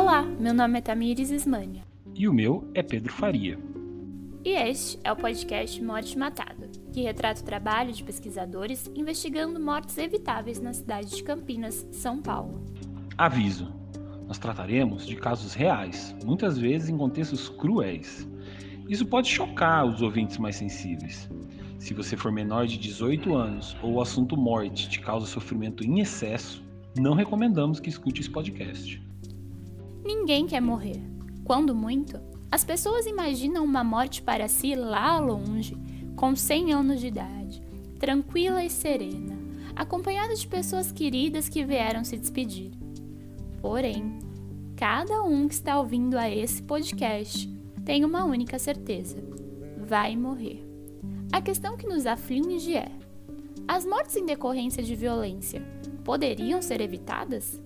Olá, meu nome é Tamires Ismânia. E o meu é Pedro Faria. E este é o podcast Morte Matada, que retrata o trabalho de pesquisadores investigando mortes evitáveis na cidade de Campinas, São Paulo. Aviso: nós trataremos de casos reais, muitas vezes em contextos cruéis. Isso pode chocar os ouvintes mais sensíveis. Se você for menor de 18 anos ou o assunto morte te causa sofrimento em excesso, não recomendamos que escute esse podcast. Ninguém quer morrer. Quando muito, as pessoas imaginam uma morte para si lá longe, com 100 anos de idade, tranquila e serena, acompanhada de pessoas queridas que vieram se despedir. Porém, cada um que está ouvindo a esse podcast tem uma única certeza: vai morrer. A questão que nos aflige é: as mortes em decorrência de violência poderiam ser evitadas?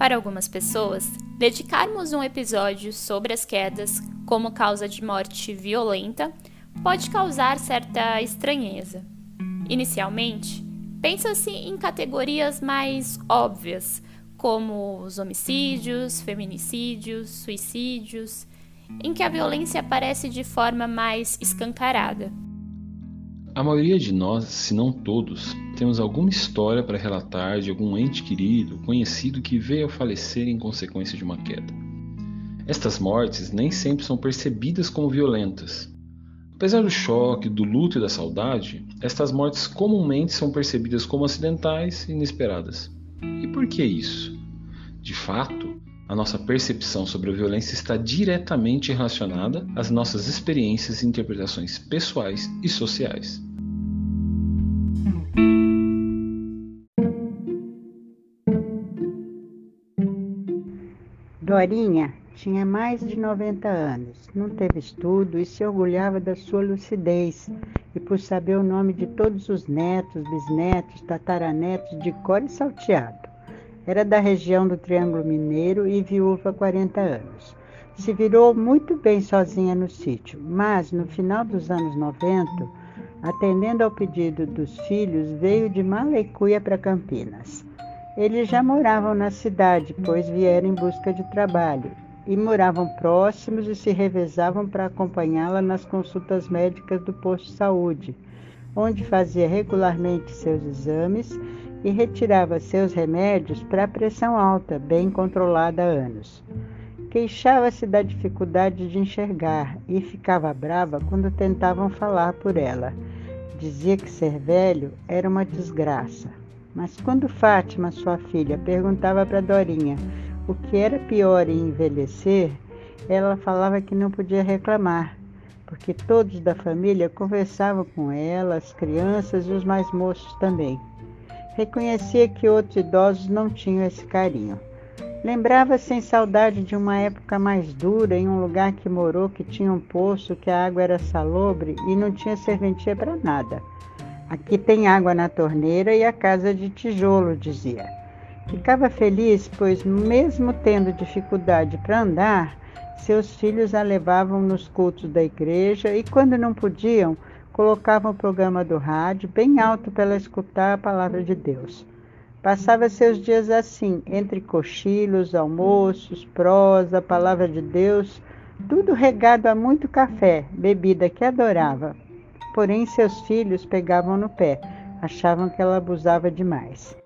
Para algumas pessoas, dedicarmos um episódio sobre as quedas como causa de morte violenta pode causar certa estranheza. Inicialmente, pensa-se em categorias mais óbvias, como os homicídios, feminicídios, suicídios, em que a violência aparece de forma mais escancarada. A maioria de nós, se não todos, temos alguma história para relatar de algum ente querido, conhecido que veio a falecer em consequência de uma queda. Estas mortes nem sempre são percebidas como violentas. Apesar do choque, do luto e da saudade, estas mortes comumente são percebidas como acidentais e inesperadas. E por que isso? De fato, a nossa percepção sobre a violência está diretamente relacionada às nossas experiências e interpretações pessoais e sociais. Dorinha tinha mais de 90 anos, não teve estudo e se orgulhava da sua lucidez e por saber o nome de todos os netos, bisnetos, tataranetos de cor e salteado. Era da região do Triângulo Mineiro e viúva há 40 anos. Se virou muito bem sozinha no sítio, mas no final dos anos 90, atendendo ao pedido dos filhos, veio de Malecuia para Campinas. Eles já moravam na cidade, pois vieram em busca de trabalho, e moravam próximos e se revezavam para acompanhá-la nas consultas médicas do posto de saúde, onde fazia regularmente seus exames e retirava seus remédios para a pressão alta, bem controlada há anos. Queixava-se da dificuldade de enxergar e ficava brava quando tentavam falar por ela. Dizia que ser velho era uma desgraça. Mas quando Fátima, sua filha, perguntava para Dorinha o que era pior em envelhecer, ela falava que não podia reclamar, porque todos da família conversavam com ela, as crianças e os mais moços também. Reconhecia que outros idosos não tinham esse carinho. Lembrava sem saudade de uma época mais dura, em um lugar que morou, que tinha um poço, que a água era salobre e não tinha serventia para nada. Aqui tem água na torneira e a casa de tijolo, dizia. Ficava feliz, pois, mesmo tendo dificuldade para andar, seus filhos a levavam nos cultos da igreja e, quando não podiam, colocavam o programa do rádio bem alto para ela escutar a palavra de Deus. Passava seus dias assim, entre cochilos, almoços, prosa, palavra de Deus, tudo regado a muito café, bebida que adorava. Porém, seus filhos pegavam no pé, achavam que ela abusava demais.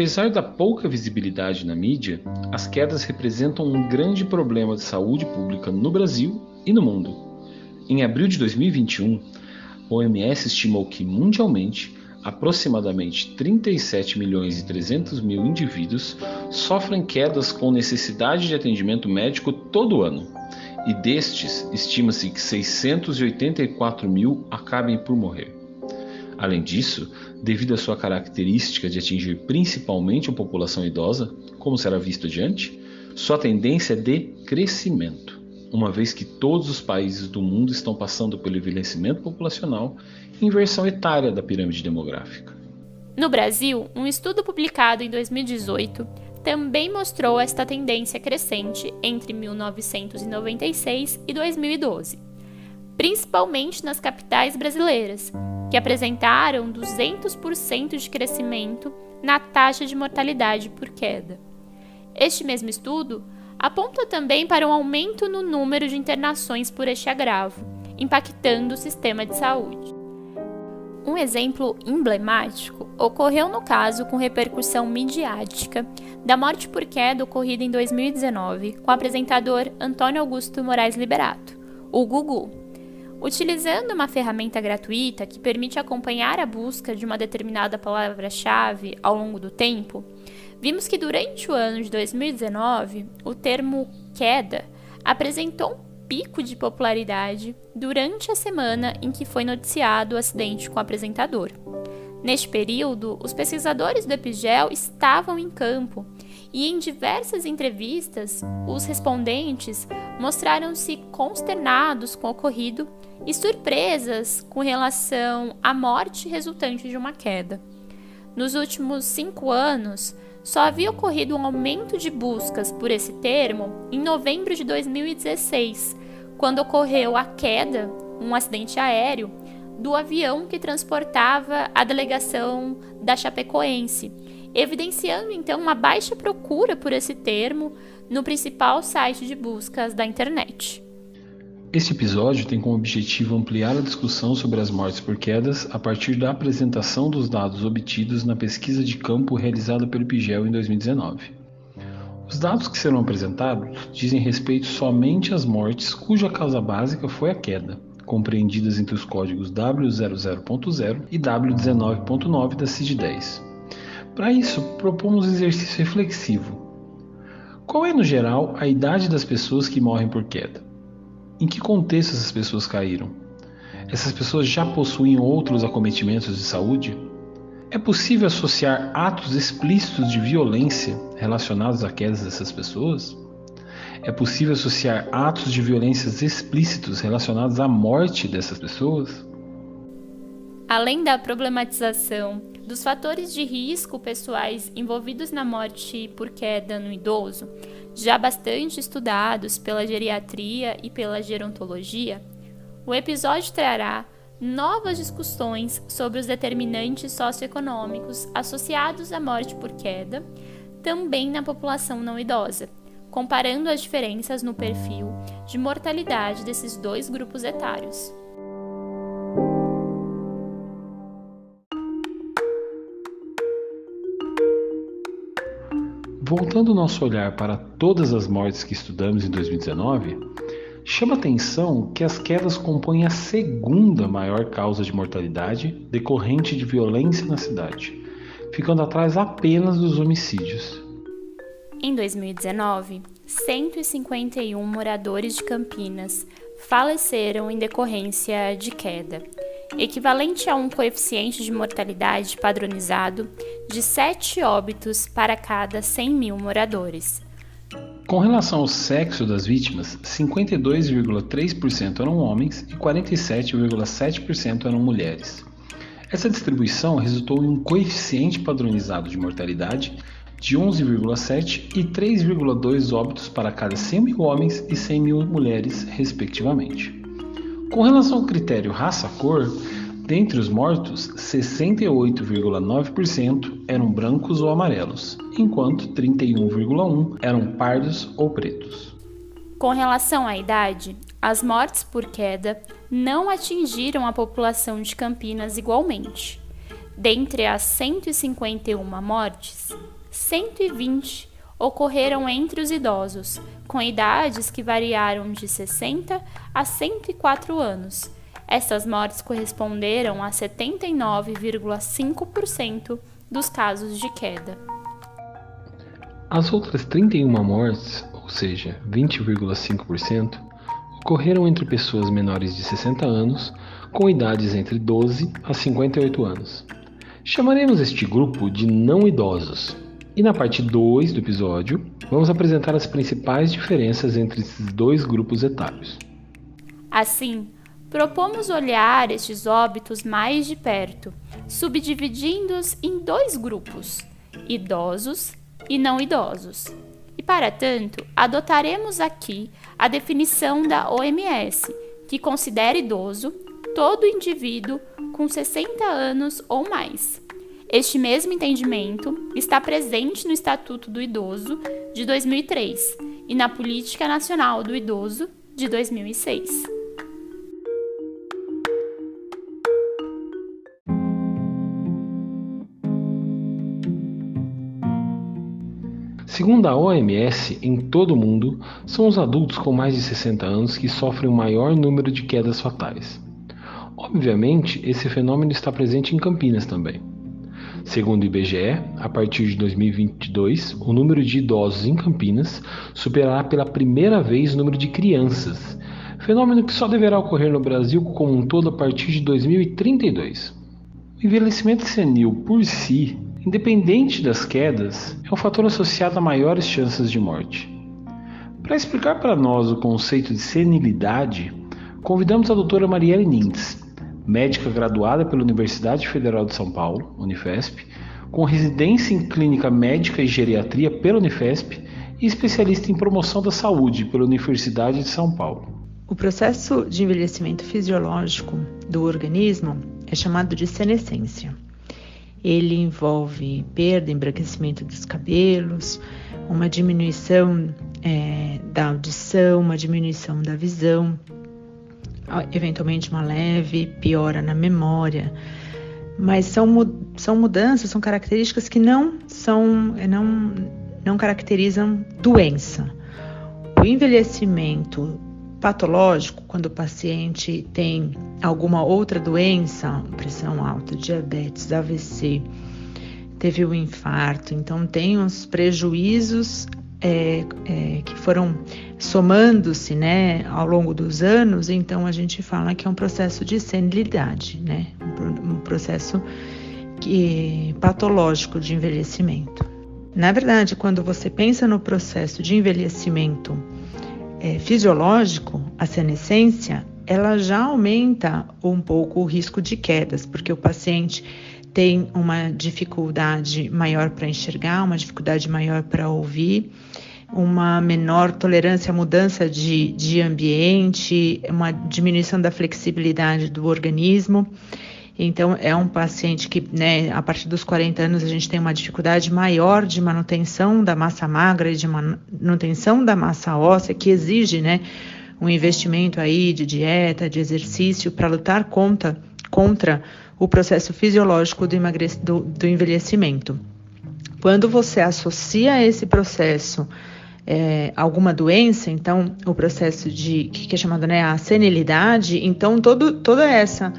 Apesar da pouca visibilidade na mídia, as quedas representam um grande problema de saúde pública no Brasil e no mundo. Em abril de 2021, a OMS estimou que mundialmente aproximadamente 37 milhões e 300 mil indivíduos sofrem quedas com necessidade de atendimento médico todo ano, e destes estima-se que 684 mil acabem por morrer. Além disso, devido à sua característica de atingir principalmente a população idosa, como será visto adiante, sua tendência é de crescimento, uma vez que todos os países do mundo estão passando pelo envelhecimento populacional e inversão etária da pirâmide demográfica. No Brasil, um estudo publicado em 2018 também mostrou esta tendência crescente entre 1996 e 2012, principalmente nas capitais brasileiras, que apresentaram 200% de crescimento na taxa de mortalidade por queda. Este mesmo estudo aponta também para um aumento no número de internações por este agravo, impactando o sistema de saúde. Um exemplo emblemático ocorreu no caso com repercussão midiática da morte por queda ocorrida em 2019 com o apresentador Antônio Augusto Moraes Liberato, o Gugu. Utilizando uma ferramenta gratuita que permite acompanhar a busca de uma determinada palavra-chave ao longo do tempo, vimos que durante o ano de 2019 o termo queda apresentou um pico de popularidade durante a semana em que foi noticiado o acidente com o apresentador. Neste período, os pesquisadores do Epigel estavam em campo e, em diversas entrevistas, os respondentes mostraram-se consternados com o ocorrido e surpresas com relação à morte resultante de uma queda. Nos últimos cinco anos, só havia ocorrido um aumento de buscas por esse termo em novembro de 2016, quando ocorreu a queda, um acidente aéreo, do avião que transportava a delegação da Chapecoense, evidenciando então uma baixa procura por esse termo no principal site de buscas da internet. Este episódio tem como objetivo ampliar a discussão sobre as mortes por quedas a partir da apresentação dos dados obtidos na pesquisa de campo realizada pelo PIGEL em 2019. Os dados que serão apresentados dizem respeito somente às mortes cuja causa básica foi a queda, compreendidas entre os códigos W00.0 e W19.9 da CID-10. Para isso, propomos um exercício reflexivo. Qual é, no geral, a idade das pessoas que morrem por queda? Em que contexto essas pessoas caíram? Essas pessoas já possuem outros acometimentos de saúde? É possível associar atos explícitos de violência relacionados à queda dessas pessoas? É possível associar atos de violências explícitos relacionados à morte dessas pessoas? Além da problematização dos fatores de risco pessoais envolvidos na morte por queda no idoso, já bastante estudados pela geriatria e pela gerontologia, o episódio trará novas discussões sobre os determinantes socioeconômicos associados à morte por queda, também na população não idosa, comparando as diferenças no perfil de mortalidade desses dois grupos etários. Voltando o nosso olhar para todas as mortes que estudamos em 2019, chama atenção que as quedas compõem a segunda maior causa de mortalidade decorrente de violência na cidade, ficando atrás apenas dos homicídios. Em 2019, 151 moradores de Campinas faleceram em decorrência de queda, equivalente a um coeficiente de mortalidade padronizado de 7 óbitos para cada 100 mil moradores. Com relação ao sexo das vítimas, 52,3% eram homens e 47,7% eram mulheres. Essa distribuição resultou em um coeficiente padronizado de mortalidade de 11,7 e 3,2 óbitos para cada 100 mil homens e 100 mil mulheres, respectivamente. Com relação ao critério raça-cor, dentre os mortos, 68,9% eram brancos ou amarelos, enquanto 31,1% eram pardos ou pretos. Com relação à idade, as mortes por queda não atingiram a população de Campinas igualmente. Dentre as 151 mortes, 120 ocorreram entre os idosos, com idades que variaram de 60 a 104 anos. Essas mortes corresponderam a 79,5% dos casos de queda. As outras 31 mortes, ou seja, 20,5%, ocorreram entre pessoas menores de 60 anos, com idades entre 12 a 58 anos. Chamaremos este grupo de não idosos, e na parte 2 do episódio, vamos apresentar as principais diferenças entre esses dois grupos etários. Assim, propomos olhar estes óbitos mais de perto, subdividindo-os em dois grupos: idosos e não idosos. E para tanto, adotaremos aqui a definição da OMS, que considera idoso todo indivíduo com 60 anos ou mais. Este mesmo entendimento está presente no Estatuto do Idoso de 2003 e na Política Nacional do Idoso de 2006. Segundo a OMS, em todo o mundo, são os adultos com mais de 60 anos que sofrem o maior número de quedas fatais. Obviamente, esse fenômeno está presente em Campinas também. Segundo o IBGE, a partir de 2022, o número de idosos em Campinas superará pela primeira vez o número de crianças, fenômeno que só deverá ocorrer no Brasil como um todo a partir de 2032. O envelhecimento senil por si independente das quedas, é um fator associado a maiores chances de morte. Para explicar para nós o conceito de senilidade, convidamos a doutora Marielle Nintz, médica graduada pela Universidade Federal de São Paulo, Unifesp, com residência em clínica médica e geriatria pela Unifesp e especialista em promoção da saúde pela Universidade de São Paulo. O processo de envelhecimento fisiológico do organismo é chamado de senescência. Ele envolve perda, embranquecimento dos cabelos, uma diminuição é, da audição, uma diminuição da visão, eventualmente uma leve piora na memória. Mas são, são mudanças, são características que não são, não, não caracterizam doença. O envelhecimento patológico, quando o paciente tem alguma outra doença, pressão alta, diabetes, AVC, teve um infarto, então tem uns prejuízos é, é, que foram somando-se né, ao longo dos anos, então a gente fala que é um processo de senilidade, né, um, processo que, patológico de envelhecimento. Na verdade, quando você pensa no processo de envelhecimento é, fisiológico, a senescência, ela já aumenta um pouco o risco de quedas, porque o paciente tem uma dificuldade maior para enxergar, uma dificuldade maior para ouvir, uma menor tolerância à mudança de, de ambiente, uma diminuição da flexibilidade do organismo. Então, é um paciente que, né, a partir dos 40 anos, a gente tem uma dificuldade maior de manutenção da massa magra e de manutenção da massa óssea, que exige, né, um investimento aí de dieta, de exercício, para lutar contra, contra o processo fisiológico do, do, do envelhecimento. Quando você associa esse processo é, alguma doença, então o processo de que é chamado né, a senilidade, então todo, toda essa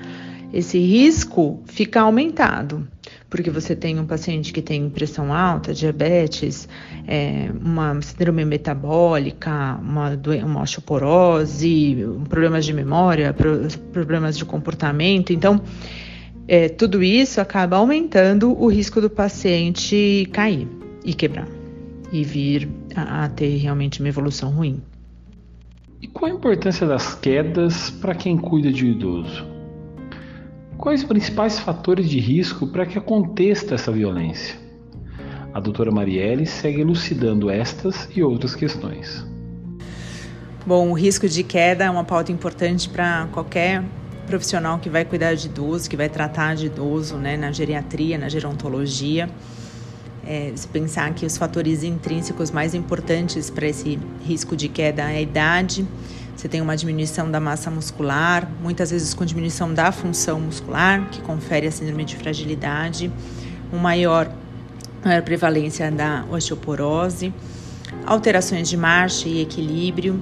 esse risco fica aumentado, porque você tem um paciente que tem pressão alta, diabetes, é, uma síndrome metabólica, uma, uma osteoporose, problemas de memória, problemas de comportamento. Então, é, tudo isso acaba aumentando o risco do paciente cair e quebrar e vir a, a ter realmente uma evolução ruim. E qual a importância das quedas para quem cuida de um idoso? Quais os principais fatores de risco para que aconteça essa violência? A doutora Marielle segue elucidando estas e outras questões. Bom, o risco de queda é uma pauta importante para qualquer profissional que vai cuidar de idoso, que vai tratar de idoso, né, na geriatria, na gerontologia. É, se pensar que os fatores intrínsecos mais importantes para esse risco de queda é a idade, você tem uma diminuição da massa muscular, muitas vezes com diminuição da função muscular, que confere a síndrome de fragilidade, uma maior, maior prevalência da osteoporose, alterações de marcha e equilíbrio,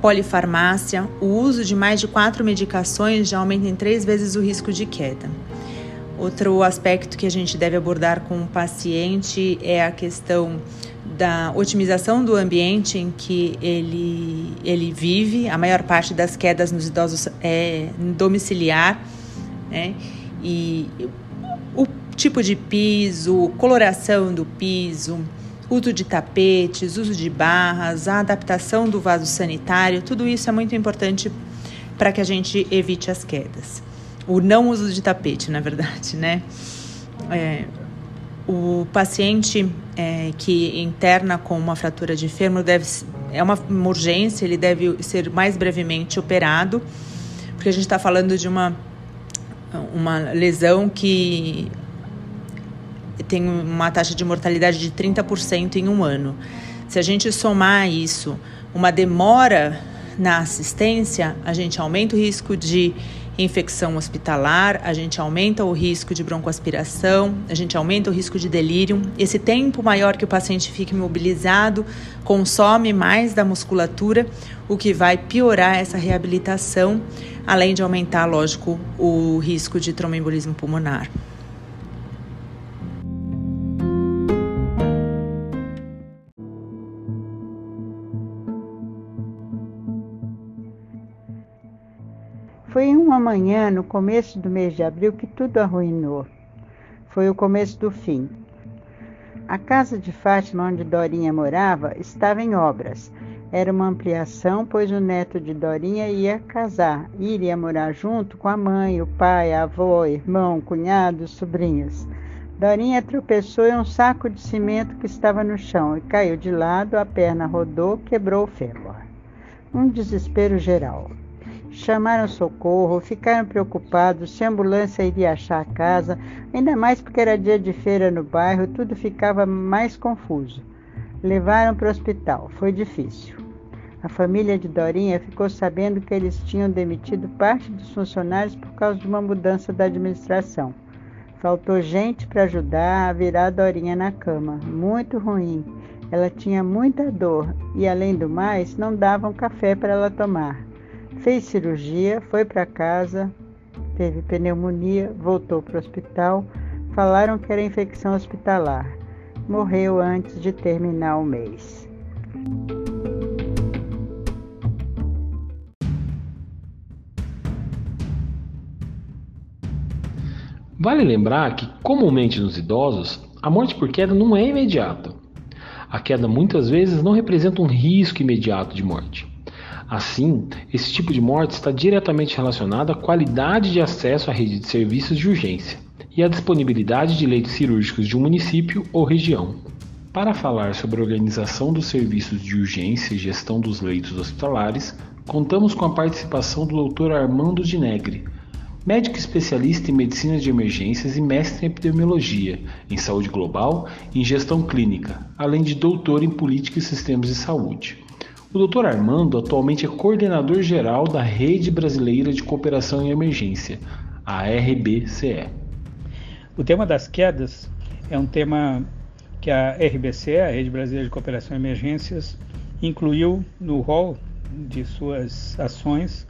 polifarmácia, o uso de mais de quatro medicações já aumenta em três vezes o risco de queda. Outro aspecto que a gente deve abordar com o paciente é a questão da otimização do ambiente em que ele, ele vive. A maior parte das quedas nos idosos é domiciliar, né? E o tipo de piso, coloração do piso, uso de tapetes, uso de barras, a adaptação do vaso sanitário, tudo isso é muito importante para que a gente evite as quedas. O não uso de tapete, na verdade, né? É, o paciente é, que interna com uma fratura de fêmur deve é uma, urgência, ele deve ser mais brevemente operado, porque a gente está falando de uma uma lesão que tem uma taxa de mortalidade de 30% em um ano. Se a gente somar isso, uma demora na assistência, a gente aumenta o risco de infecção hospitalar, a gente aumenta o risco de broncoaspiração, a gente aumenta o risco de delírio. Esse tempo maior que o paciente fica imobilizado consome mais da musculatura, o que vai piorar essa reabilitação, além de aumentar, lógico, o risco de tromboembolismo pulmonar. Uma manhã, no começo do mês de abril, que tudo arruinou. Foi o começo do fim. A casa de Fátima, onde Dorinha morava, estava em obras. Era uma ampliação, pois o neto de Dorinha ia casar e iria morar junto com a mãe, o pai, a avó, irmão, cunhado, sobrinhos. Dorinha tropeçou em um saco de cimento que estava no chão e caiu de lado, a perna rodou, quebrou o fêmur. Um desespero geral. Chamaram socorro, ficaram preocupados se a ambulância iria achar a casa, ainda mais porque era dia de feira no bairro, tudo ficava mais confuso. Levaram para o hospital, foi difícil. A família de Dorinha ficou sabendo que eles tinham demitido parte dos funcionários por causa de uma mudança da administração. Faltou gente para ajudar a virar a Dorinha na cama. Muito ruim. Ela tinha muita dor e, além do mais, não davam café para ela tomar. Fez cirurgia, foi para casa, teve pneumonia, voltou para o hospital. Falaram que era infecção hospitalar. Morreu antes de terminar o mês. Vale lembrar que, comumente nos idosos, a morte por queda não é imediata. A queda muitas vezes não representa um risco imediato de morte. Assim, esse tipo de morte está diretamente relacionado à qualidade de acesso à rede de serviços de urgência e à disponibilidade de leitos cirúrgicos de um município ou região. Para falar sobre a organização dos serviços de urgência e gestão dos leitos hospitalares, contamos com a participação do Dr. Armando de Negre, médico especialista em medicina de emergências e mestre em epidemiologia, em saúde global e em gestão clínica, além de doutor em política e sistemas de saúde. O Dr. Armando atualmente é coordenador geral da Rede Brasileira de Cooperação em Emergência, a RBCE. O tema das quedas é um tema que a RBCE, a Rede Brasileira de Cooperação em Emergências, incluiu no rol de suas ações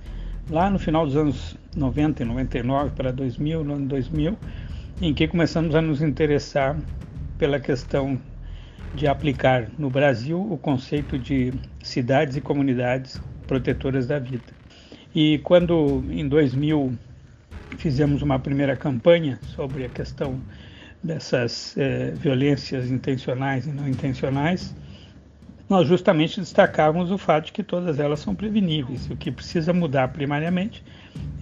lá no final dos anos 90 e 99 para 2000, no ano 2000, em que começamos a nos interessar pela questão de aplicar no Brasil o conceito de cidades e comunidades protetoras da vida. E quando em 2000 fizemos uma primeira campanha sobre a questão dessas eh, violências intencionais e não intencionais, nós justamente destacávamos o fato de que todas elas são preveníveis. O que precisa mudar primariamente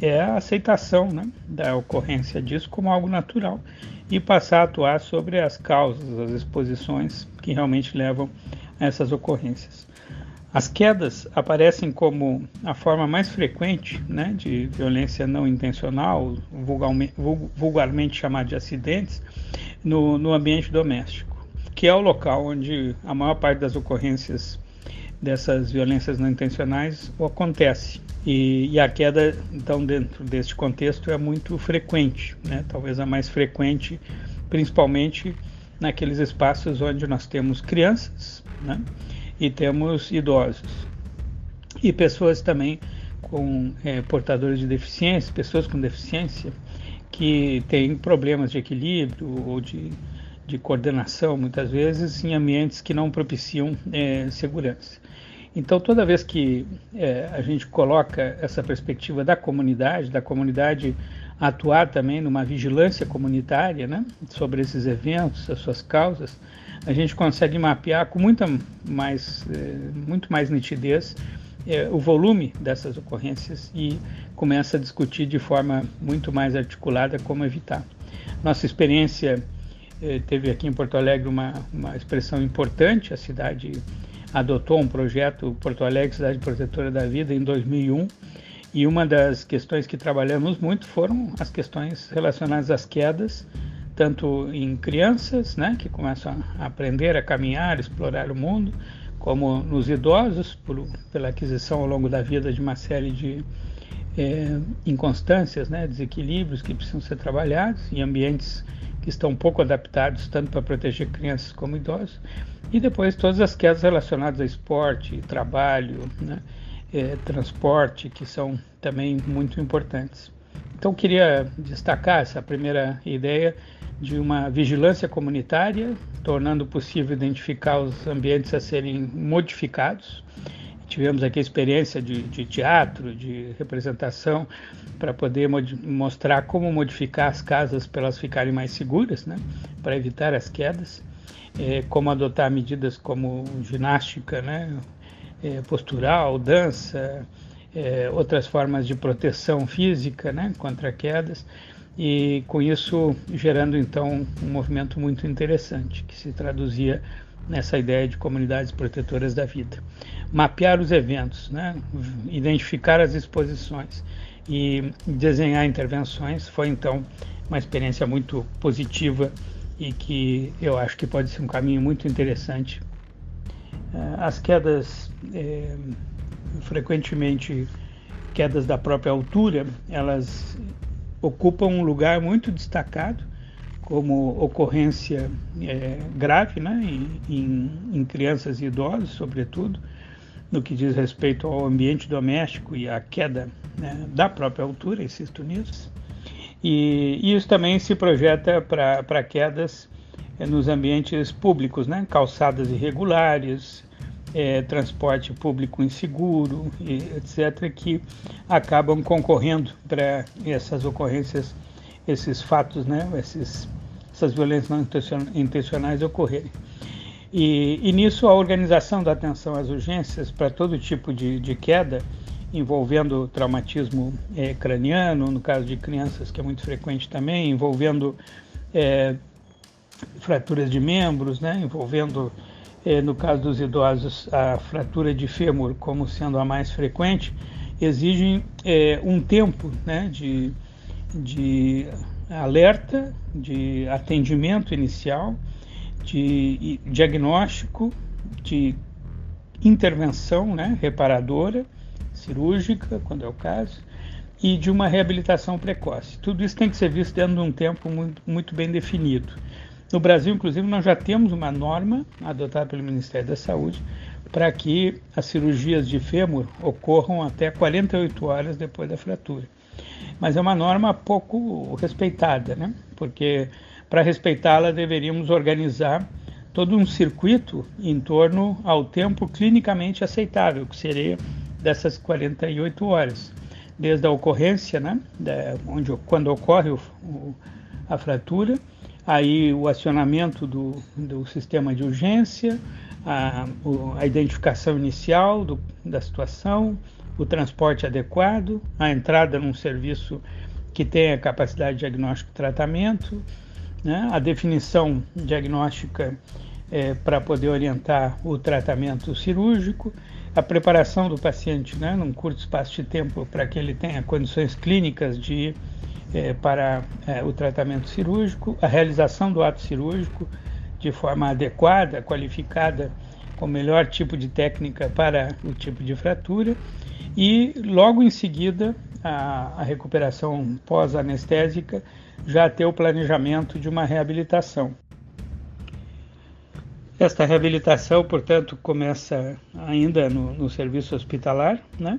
é a aceitação né, da ocorrência disso como algo natural e passar a atuar sobre as causas, as exposições que realmente levam a essas ocorrências. As quedas aparecem como a forma mais frequente né, de violência não intencional, vulgarmente, vulgarmente chamada de acidentes, no, no ambiente doméstico, que é o local onde a maior parte das ocorrências dessas violências não intencionais acontece. E, e, a queda, então, dentro deste contexto, é muito frequente, né? talvez a mais frequente, principalmente naqueles espaços onde nós temos crianças né? e temos idosos. E pessoas também com é, portadores de deficiência, pessoas com deficiência que têm problemas de equilíbrio ou de, de coordenação, muitas vezes, em ambientes que não propiciam é, segurança. Então, toda vez que é, a gente coloca essa perspectiva da comunidade, da comunidade atuar também numa vigilância comunitária né, sobre esses eventos, as suas causas, a gente consegue mapear com muita mais, é, muito mais nitidez é, o volume dessas ocorrências e começa a discutir de forma muito mais articulada como evitar. Nossa experiência teve aqui em Porto Alegre uma, uma expressão importante, a cidade adotou um projeto Porto Alegre Cidade Protetora da Vida em 2001 e uma das questões que trabalhamos muito foram as questões relacionadas às quedas, tanto em crianças, né, que começam a aprender a caminhar, explorar o mundo, como nos idosos, por, pela aquisição ao longo da vida de uma série de é, inconstâncias, né, desequilíbrios que precisam ser trabalhados em ambientes que estão pouco adaptados tanto para proteger crianças como idosos, e depois todas as quedas relacionadas a esporte, trabalho, né, é, transporte, que são também muito importantes. Então, queria destacar essa primeira ideia de uma vigilância comunitária, tornando possível identificar os ambientes a serem modificados. Tivemos aqui a experiência de, de teatro, de representação, para poder mostrar como modificar as casas para elas ficarem mais seguras, né? para evitar as quedas, é, como adotar medidas como ginástica, né? é, postural, dança, é, outras formas de proteção física né, contra quedas, e com isso gerando então um movimento muito interessante que se traduzia nessa ideia de comunidades protetoras da vida. Mapear os eventos, né, identificar as exposições e desenhar intervenções foi então uma experiência muito positiva e que eu acho que pode ser um caminho muito interessante eh, as quedas, é, frequentemente quedas da própria altura, elas ocupam um lugar muito destacado como ocorrência é, grave né, em, em, crianças e idosos, sobretudo, no que diz respeito ao ambiente doméstico e à queda né, da própria altura, insisto nisso. E, isso também se projeta para quedas é, nos ambientes públicos, né? calçadas irregulares, é, transporte público inseguro, etc., que acabam concorrendo para essas ocorrências, esses fatos, né? Esses, essas violências não intencionais ocorrerem. E, e, nisso a organização da atenção às urgências para todo tipo de, de queda, envolvendo traumatismo é, craniano, no caso de crianças, que é muito frequente também, envolvendo é, fraturas de membros, né, envolvendo, eh, no caso dos idosos, a fratura de fêmur como sendo a mais frequente, exigem um tempo né, de, de alerta, de atendimento inicial, de diagnóstico, de intervenção né, reparadora, cirúrgica, quando é o caso, e de uma reabilitação precoce. Tudo isso tem que ser visto dentro de um tempo muito, muito bem definido. No Brasil, inclusive, nós já temos uma norma adotada pelo Ministério da Saúde para que as cirurgias de fêmur ocorram até 48 horas depois da fratura. Mas é uma norma pouco respeitada, né? porque para respeitá-la deveríamos organizar todo um circuito em torno ao tempo clinicamente aceitável, que seria dessas 48 horas, desde a ocorrência, né, da, onde, quando ocorre o, o, a fratura, aí o acionamento do, do sistema de urgência, a, a identificação inicial do, da situação, o transporte adequado, a entrada num serviço que tenha capacidade de diagnóstico e tratamento, né, a definição diagnóstica é, para poder orientar o tratamento cirúrgico, a preparação do paciente né, num curto espaço de tempo para que ele tenha condições clínicas de é, para é, o tratamento cirúrgico, a realização do ato cirúrgico de forma adequada, qualificada, com o melhor tipo de técnica para o tipo de fratura e logo em seguida a, a recuperação pós-anestésica já ter o planejamento de uma reabilitação. Esta reabilitação, portanto, começa ainda no, no serviço hospitalar, né?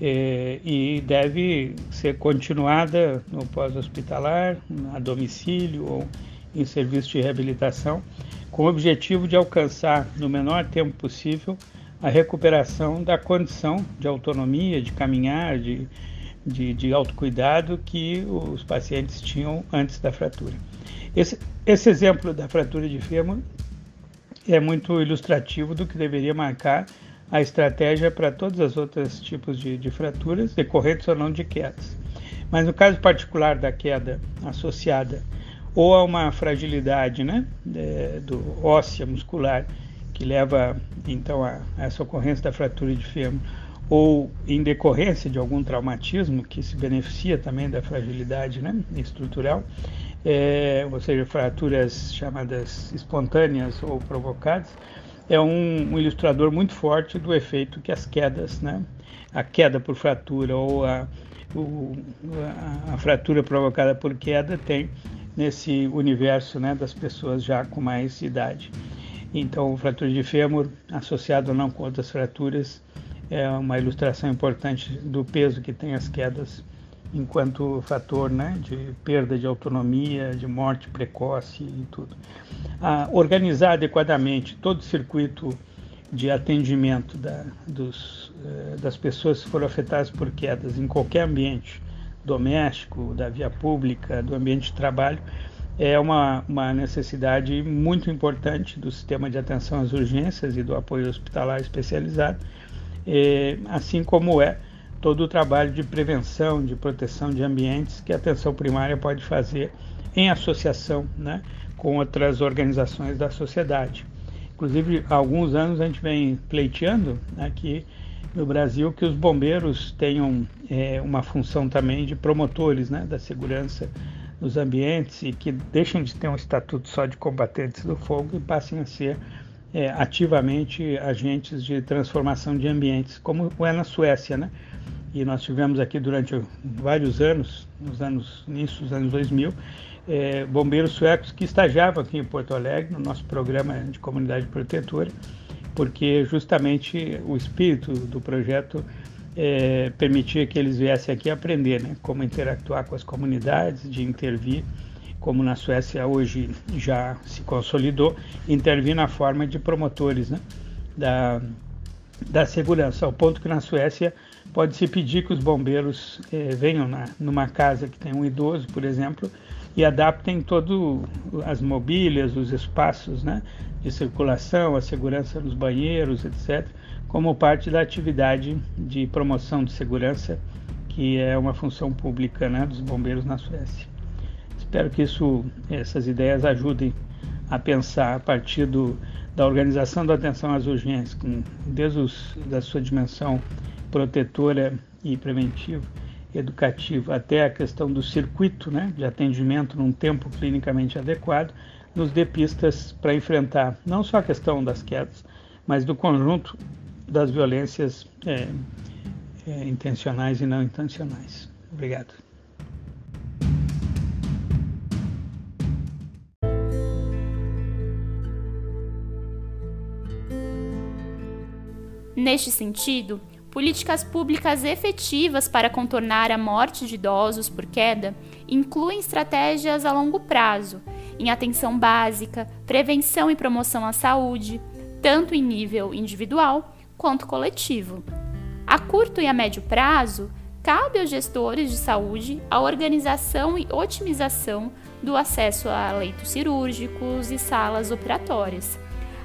é, e deve ser continuada no pós-hospitalar, a domicílio ou em serviço de reabilitação, com o objetivo de alcançar no menor tempo possível a recuperação da condição de autonomia, de caminhar, de, de, de autocuidado que os pacientes tinham antes da fratura. Esse, esse exemplo da fratura de fêmur é muito ilustrativo do que deveria marcar a estratégia para todos os outros tipos de, de fraturas, decorrentes ou não de quedas. Mas no caso particular da queda associada ou a uma fragilidade né, de, do óssea muscular, que leva então a, a essa ocorrência da fratura de fêmur, ou em decorrência de algum traumatismo que se beneficia também da fragilidade né, estrutural, é, ou seja, fraturas chamadas espontâneas ou provocadas, é um, um, ilustrador muito forte do efeito que as quedas, né, a queda por fratura ou a, o, a, a fratura provocada por queda tem nesse universo né, das pessoas já com mais idade. Então, fratura de fêmur, associado ou não com outras fraturas, é uma ilustração importante do peso que tem as quedas enquanto fator né, de perda de autonomia, de morte precoce e tudo. Ah, organizar adequadamente todo o circuito de atendimento da, dos, eh, das pessoas que foram afetadas por quedas em qualquer ambiente, doméstico, da via pública, do ambiente de trabalho, é uma, uma necessidade muito importante do sistema de atenção às urgências e do apoio hospitalar especializado, é, assim como é todo o trabalho de prevenção, de proteção de ambientes que a atenção primária pode fazer em associação né, com outras organizações da sociedade. Inclusive, há alguns anos a gente vem pleiteando aqui no Brasil que os bombeiros tenham é, uma função também de promotores né, da segurança nos ambientes e que deixem de ter um estatuto só de combatentes do fogo e passem a ser é, ativamente agentes de transformação de ambientes, como é na Suécia, né? E nós tivemos aqui durante vários anos, nos anos início dos anos 2000, é, bombeiros suecos que estagiavam aqui em Porto Alegre no nosso programa de comunidade protetora, porque justamente o espírito do projeto é, permitia que eles viessem aqui aprender né, como interactuar com as comunidades, de intervir, como na Suécia hoje já se consolidou, intervir na forma de promotores né, da, da segurança, ao ponto que na Suécia pode-se pedir que os bombeiros é, venham na, numa casa que tem um idoso, por exemplo, e adaptem todas as mobílias, os espaços né, de circulação, a segurança nos banheiros, etc., como parte da atividade de promoção de segurança, que é uma função pública né, dos bombeiros na Suécia. Espero que isso, essas ideias ajudem a pensar a partir do, da organização da atenção às urgências, com, desde os, da sua dimensão protetora e preventiva, educativa, até a questão do circuito né, de atendimento num tempo clinicamente adequado, nos dê pistas para enfrentar não só a questão das quedas, mas do conjunto das violências é, é, intencionais e não intencionais. Obrigado. Neste sentido, políticas públicas efetivas para contornar a morte de idosos por queda incluem estratégias a longo prazo, em atenção básica, prevenção e promoção à saúde, tanto em nível individual quanto coletivo. A curto e a médio prazo, cabe aos gestores de saúde a organização e otimização do acesso a leitos cirúrgicos e salas operatórias,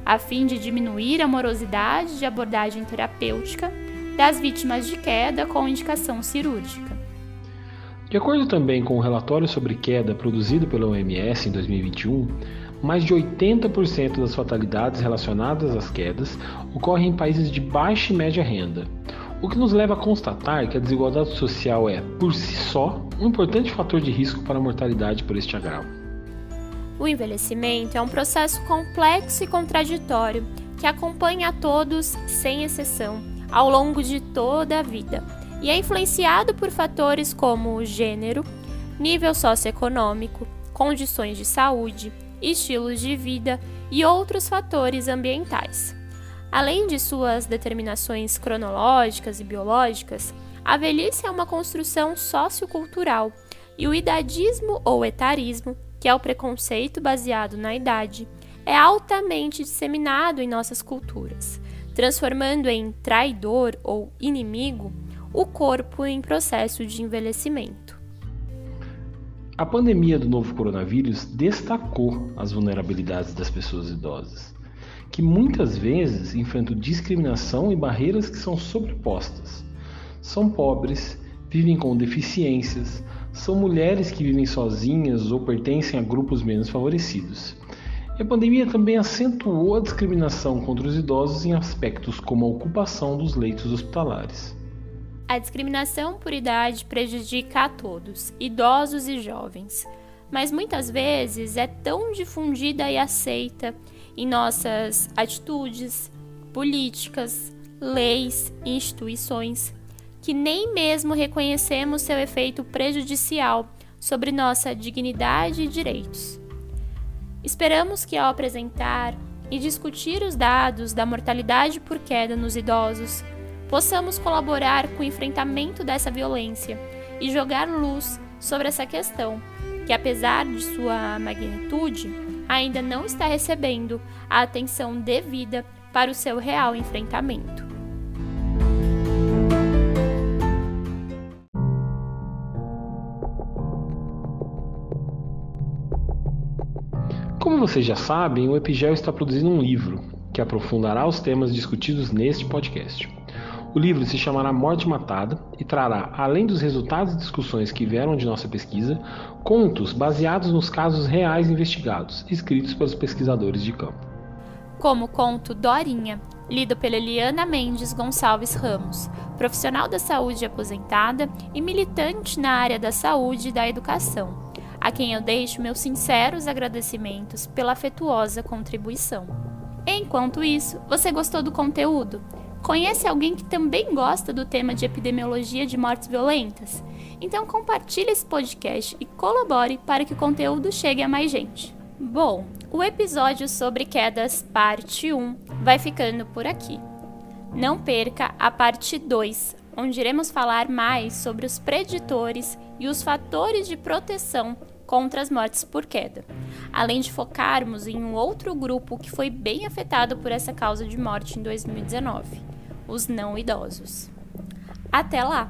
a fim de diminuir a morosidade de abordagem terapêutica das vítimas de queda com indicação cirúrgica. De acordo também com o relatório sobre queda produzido pela OMS em 2021, mais de 80% das fatalidades relacionadas às quedas ocorrem em países de baixa e média renda, o que nos leva a constatar que a desigualdade social é, por si só, um importante fator de risco para a mortalidade por este agravo. O envelhecimento é um processo complexo e contraditório que acompanha a todos, sem exceção, ao longo de toda a vida e é influenciado por fatores como gênero, nível socioeconômico, condições de saúde, estilos de vida e outros fatores ambientais. Além de suas determinações cronológicas e biológicas, a velhice é uma construção sociocultural e o idadismo ou etarismo, que é o preconceito baseado na idade, é altamente disseminado em nossas culturas, transformando em traidor ou inimigo o corpo em processo de envelhecimento. A pandemia do novo coronavírus destacou as vulnerabilidades das pessoas idosas, que muitas vezes enfrentam discriminação e barreiras que são sobrepostas. São pobres, vivem com deficiências, são mulheres que vivem sozinhas ou pertencem a grupos menos favorecidos. E a pandemia também acentuou a discriminação contra os idosos em aspectos como a ocupação dos leitos hospitalares. A discriminação por idade prejudica a todos, idosos e jovens, mas muitas vezes é tão difundida e aceita em nossas atitudes, políticas, leis e instituições que nem mesmo reconhecemos seu efeito prejudicial sobre nossa dignidade e direitos. Esperamos que, ao apresentar e discutir os dados da mortalidade por queda nos idosos, possamos colaborar com o enfrentamento dessa violência e jogar luz sobre essa questão, que, apesar de sua magnitude, ainda não está recebendo a atenção devida para o seu real enfrentamento. Como vocês já sabem, o Epigel está produzindo um livro que aprofundará os temas discutidos neste podcast. O livro se chamará Morte Matada e trará, além dos resultados e discussões que vieram de nossa pesquisa, contos baseados nos casos reais investigados, escritos pelos pesquisadores de campo. Como o conto Dorinha, lido pela Eliana Mendes Gonçalves Ramos, profissional da saúde aposentada e militante na área da saúde e da educação a quem eu deixo meus sinceros agradecimentos pela afetuosa contribuição. Enquanto isso, você gostou do conteúdo? Conhece alguém que também gosta do tema de epidemiologia de mortes violentas? Então compartilhe esse podcast e colabore para que o conteúdo chegue a mais gente. Bom, o episódio sobre quedas parte 1 vai ficando por aqui. Não perca a parte 2, onde iremos falar mais sobre os preditores e os fatores de proteção contra as mortes por queda, além de focarmos em um outro grupo que foi bem afetado por essa causa de morte em 2019, os não idosos. Até lá!